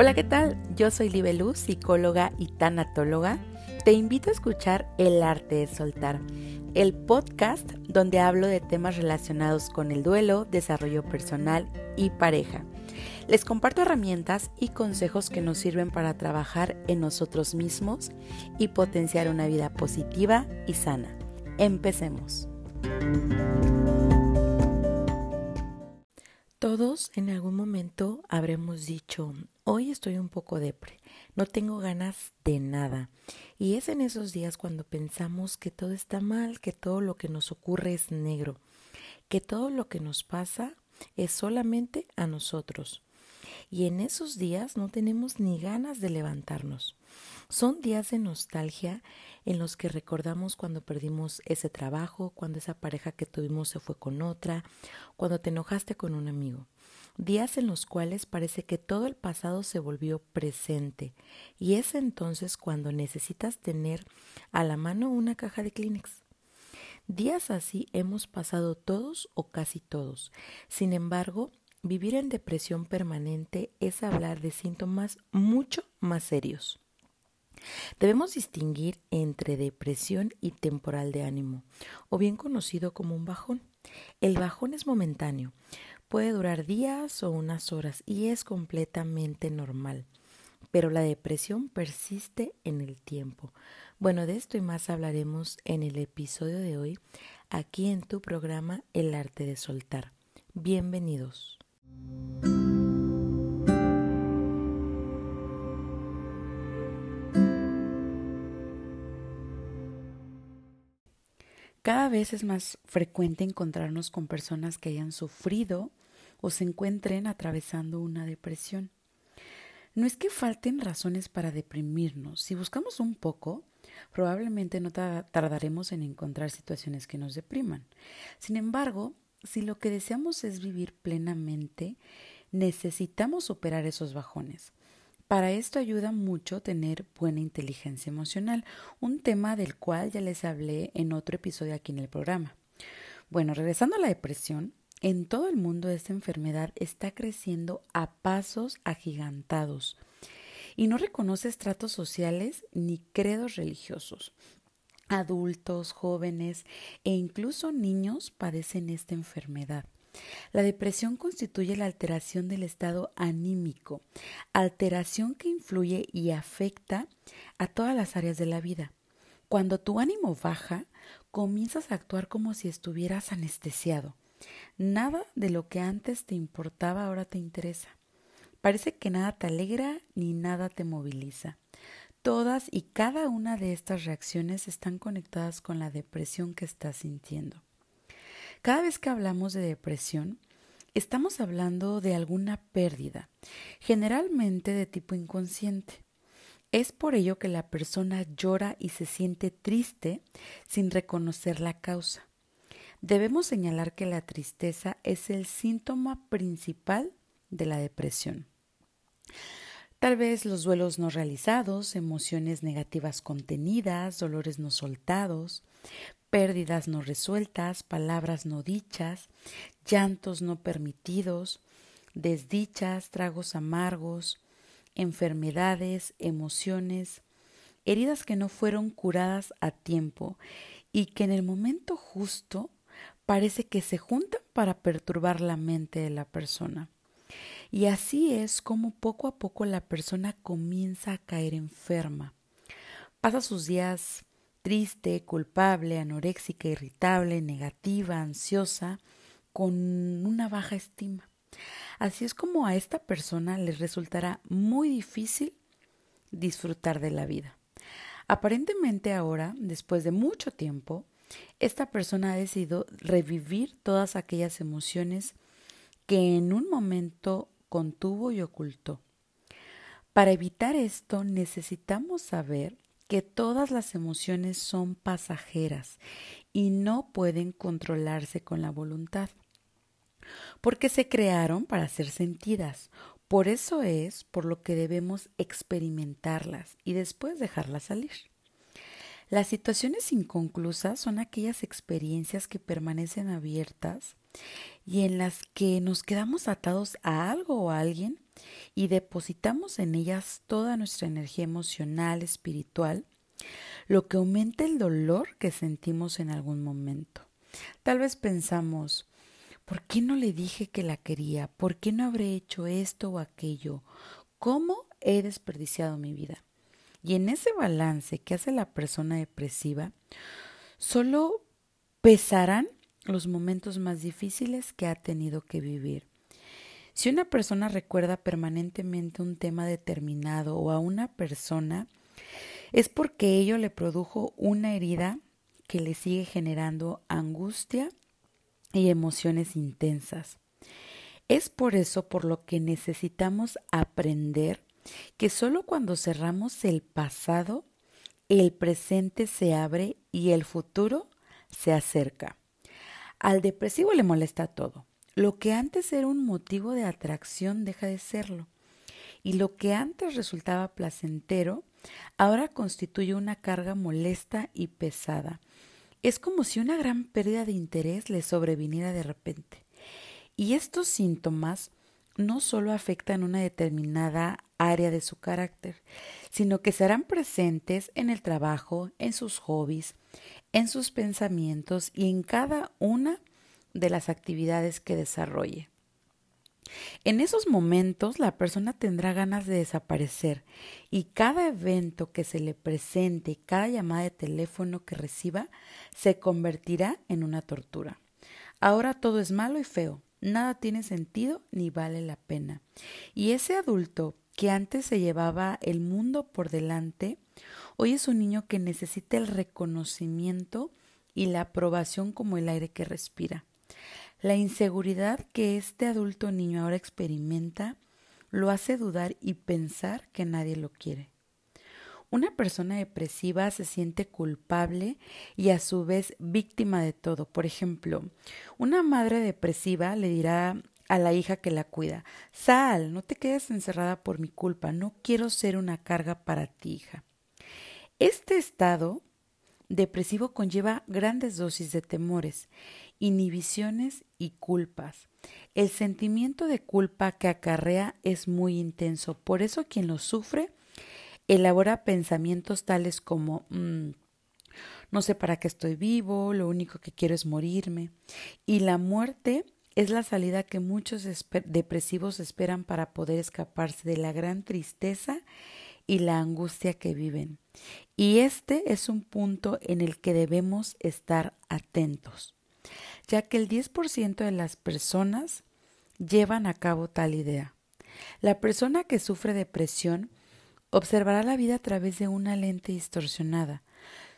Hola, ¿qué tal? Yo soy Libeluz, psicóloga y tanatóloga. Te invito a escuchar El arte de soltar, el podcast donde hablo de temas relacionados con el duelo, desarrollo personal y pareja. Les comparto herramientas y consejos que nos sirven para trabajar en nosotros mismos y potenciar una vida positiva y sana. Empecemos. Todos en algún momento habremos dicho, hoy estoy un poco depre, no tengo ganas de nada. Y es en esos días cuando pensamos que todo está mal, que todo lo que nos ocurre es negro, que todo lo que nos pasa es solamente a nosotros. Y en esos días no tenemos ni ganas de levantarnos. Son días de nostalgia en los que recordamos cuando perdimos ese trabajo, cuando esa pareja que tuvimos se fue con otra, cuando te enojaste con un amigo. Días en los cuales parece que todo el pasado se volvió presente y es entonces cuando necesitas tener a la mano una caja de Kleenex. Días así hemos pasado todos o casi todos. Sin embargo, vivir en depresión permanente es hablar de síntomas mucho más serios. Debemos distinguir entre depresión y temporal de ánimo, o bien conocido como un bajón. El bajón es momentáneo, puede durar días o unas horas y es completamente normal, pero la depresión persiste en el tiempo. Bueno, de esto y más hablaremos en el episodio de hoy, aquí en tu programa El arte de soltar. Bienvenidos. Cada vez es más frecuente encontrarnos con personas que hayan sufrido o se encuentren atravesando una depresión. No es que falten razones para deprimirnos. Si buscamos un poco, probablemente no tardaremos en encontrar situaciones que nos depriman. Sin embargo, si lo que deseamos es vivir plenamente, necesitamos superar esos bajones. Para esto ayuda mucho tener buena inteligencia emocional, un tema del cual ya les hablé en otro episodio aquí en el programa. Bueno, regresando a la depresión, en todo el mundo esta enfermedad está creciendo a pasos agigantados y no reconoce estratos sociales ni credos religiosos. Adultos, jóvenes e incluso niños padecen esta enfermedad. La depresión constituye la alteración del estado anímico, alteración que influye y afecta a todas las áreas de la vida. Cuando tu ánimo baja, comienzas a actuar como si estuvieras anestesiado. Nada de lo que antes te importaba ahora te interesa. Parece que nada te alegra ni nada te moviliza. Todas y cada una de estas reacciones están conectadas con la depresión que estás sintiendo. Cada vez que hablamos de depresión, estamos hablando de alguna pérdida, generalmente de tipo inconsciente. Es por ello que la persona llora y se siente triste sin reconocer la causa. Debemos señalar que la tristeza es el síntoma principal de la depresión. Tal vez los duelos no realizados, emociones negativas contenidas, dolores no soltados, pérdidas no resueltas, palabras no dichas, llantos no permitidos, desdichas, tragos amargos, enfermedades, emociones, heridas que no fueron curadas a tiempo y que en el momento justo parece que se juntan para perturbar la mente de la persona. Y así es como poco a poco la persona comienza a caer enferma. Pasa sus días triste, culpable, anoréxica, irritable, negativa, ansiosa, con una baja estima. Así es como a esta persona le resultará muy difícil disfrutar de la vida. Aparentemente ahora, después de mucho tiempo, esta persona ha decidido revivir todas aquellas emociones que en un momento contuvo y ocultó. Para evitar esto necesitamos saber que todas las emociones son pasajeras y no pueden controlarse con la voluntad, porque se crearon para ser sentidas. Por eso es por lo que debemos experimentarlas y después dejarlas salir. Las situaciones inconclusas son aquellas experiencias que permanecen abiertas y en las que nos quedamos atados a algo o a alguien y depositamos en ellas toda nuestra energía emocional, espiritual, lo que aumenta el dolor que sentimos en algún momento. Tal vez pensamos, ¿por qué no le dije que la quería? ¿Por qué no habré hecho esto o aquello? ¿Cómo he desperdiciado mi vida? Y en ese balance que hace la persona depresiva, solo pesarán los momentos más difíciles que ha tenido que vivir. Si una persona recuerda permanentemente un tema determinado o a una persona, es porque ello le produjo una herida que le sigue generando angustia y emociones intensas. Es por eso por lo que necesitamos aprender que solo cuando cerramos el pasado, el presente se abre y el futuro se acerca. Al depresivo le molesta todo. Lo que antes era un motivo de atracción deja de serlo. Y lo que antes resultaba placentero, ahora constituye una carga molesta y pesada. Es como si una gran pérdida de interés le sobreviniera de repente. Y estos síntomas no solo afectan una determinada área de su carácter, sino que serán presentes en el trabajo, en sus hobbies, en sus pensamientos y en cada una de las actividades que desarrolle. En esos momentos la persona tendrá ganas de desaparecer y cada evento que se le presente, cada llamada de teléfono que reciba, se convertirá en una tortura. Ahora todo es malo y feo, nada tiene sentido ni vale la pena. Y ese adulto que antes se llevaba el mundo por delante, hoy es un niño que necesita el reconocimiento y la aprobación como el aire que respira. La inseguridad que este adulto niño ahora experimenta lo hace dudar y pensar que nadie lo quiere. Una persona depresiva se siente culpable y a su vez víctima de todo. Por ejemplo, una madre depresiva le dirá a la hija que la cuida, Sal, no te quedes encerrada por mi culpa, no quiero ser una carga para ti, hija. Este estado depresivo conlleva grandes dosis de temores, inhibiciones y culpas. El sentimiento de culpa que acarrea es muy intenso, por eso quien lo sufre elabora pensamientos tales como mm, no sé para qué estoy vivo, lo único que quiero es morirme. Y la muerte es la salida que muchos depresivos esperan para poder escaparse de la gran tristeza y la angustia que viven. Y este es un punto en el que debemos estar atentos, ya que el 10% de las personas llevan a cabo tal idea. La persona que sufre depresión observará la vida a través de una lente distorsionada.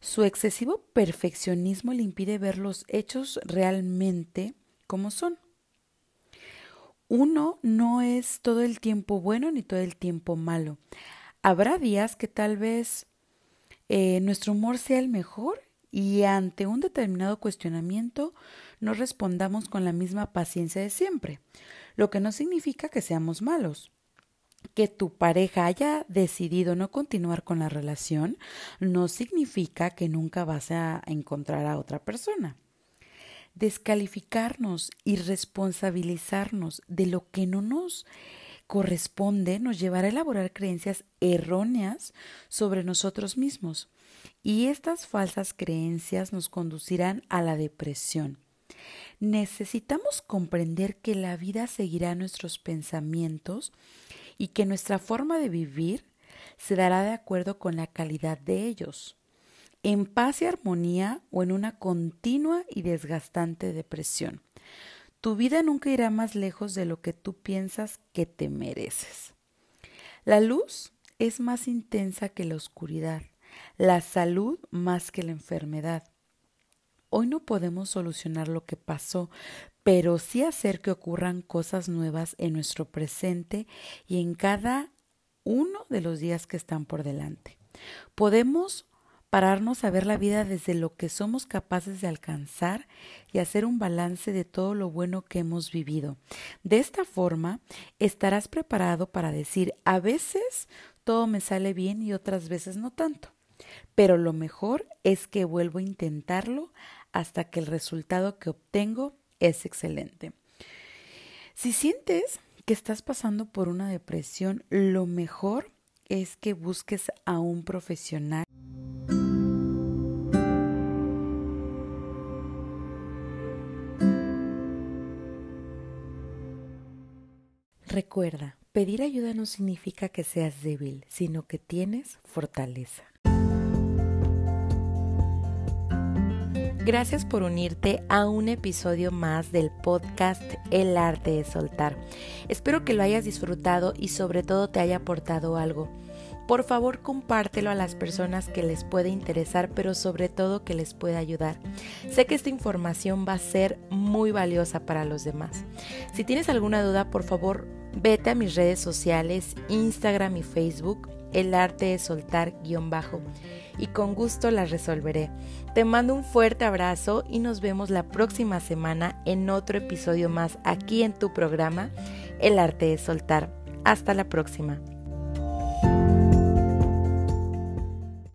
Su excesivo perfeccionismo le impide ver los hechos realmente como son. Uno no es todo el tiempo bueno ni todo el tiempo malo. Habrá días que tal vez eh, nuestro humor sea el mejor y ante un determinado cuestionamiento no respondamos con la misma paciencia de siempre, lo que no significa que seamos malos que tu pareja haya decidido no continuar con la relación no significa que nunca vas a encontrar a otra persona. Descalificarnos y responsabilizarnos de lo que no nos corresponde nos llevará a elaborar creencias erróneas sobre nosotros mismos y estas falsas creencias nos conducirán a la depresión. Necesitamos comprender que la vida seguirá nuestros pensamientos y que nuestra forma de vivir se dará de acuerdo con la calidad de ellos, en paz y armonía o en una continua y desgastante depresión. Tu vida nunca irá más lejos de lo que tú piensas que te mereces. La luz es más intensa que la oscuridad, la salud más que la enfermedad. Hoy no podemos solucionar lo que pasó, pero sí hacer que ocurran cosas nuevas en nuestro presente y en cada uno de los días que están por delante. Podemos pararnos a ver la vida desde lo que somos capaces de alcanzar y hacer un balance de todo lo bueno que hemos vivido. De esta forma, estarás preparado para decir, a veces todo me sale bien y otras veces no tanto. Pero lo mejor es que vuelvo a intentarlo hasta que el resultado que obtengo es excelente. Si sientes que estás pasando por una depresión, lo mejor es que busques a un profesional. Recuerda, pedir ayuda no significa que seas débil, sino que tienes fortaleza. Gracias por unirte a un episodio más del podcast El arte de soltar. Espero que lo hayas disfrutado y sobre todo te haya aportado algo. Por favor, compártelo a las personas que les puede interesar, pero sobre todo que les pueda ayudar. Sé que esta información va a ser muy valiosa para los demás. Si tienes alguna duda, por favor, vete a mis redes sociales, Instagram y Facebook, el arte de soltar guion bajo, y con gusto las resolveré. Te mando un fuerte abrazo y nos vemos la próxima semana en otro episodio más aquí en tu programa, El arte de soltar. Hasta la próxima.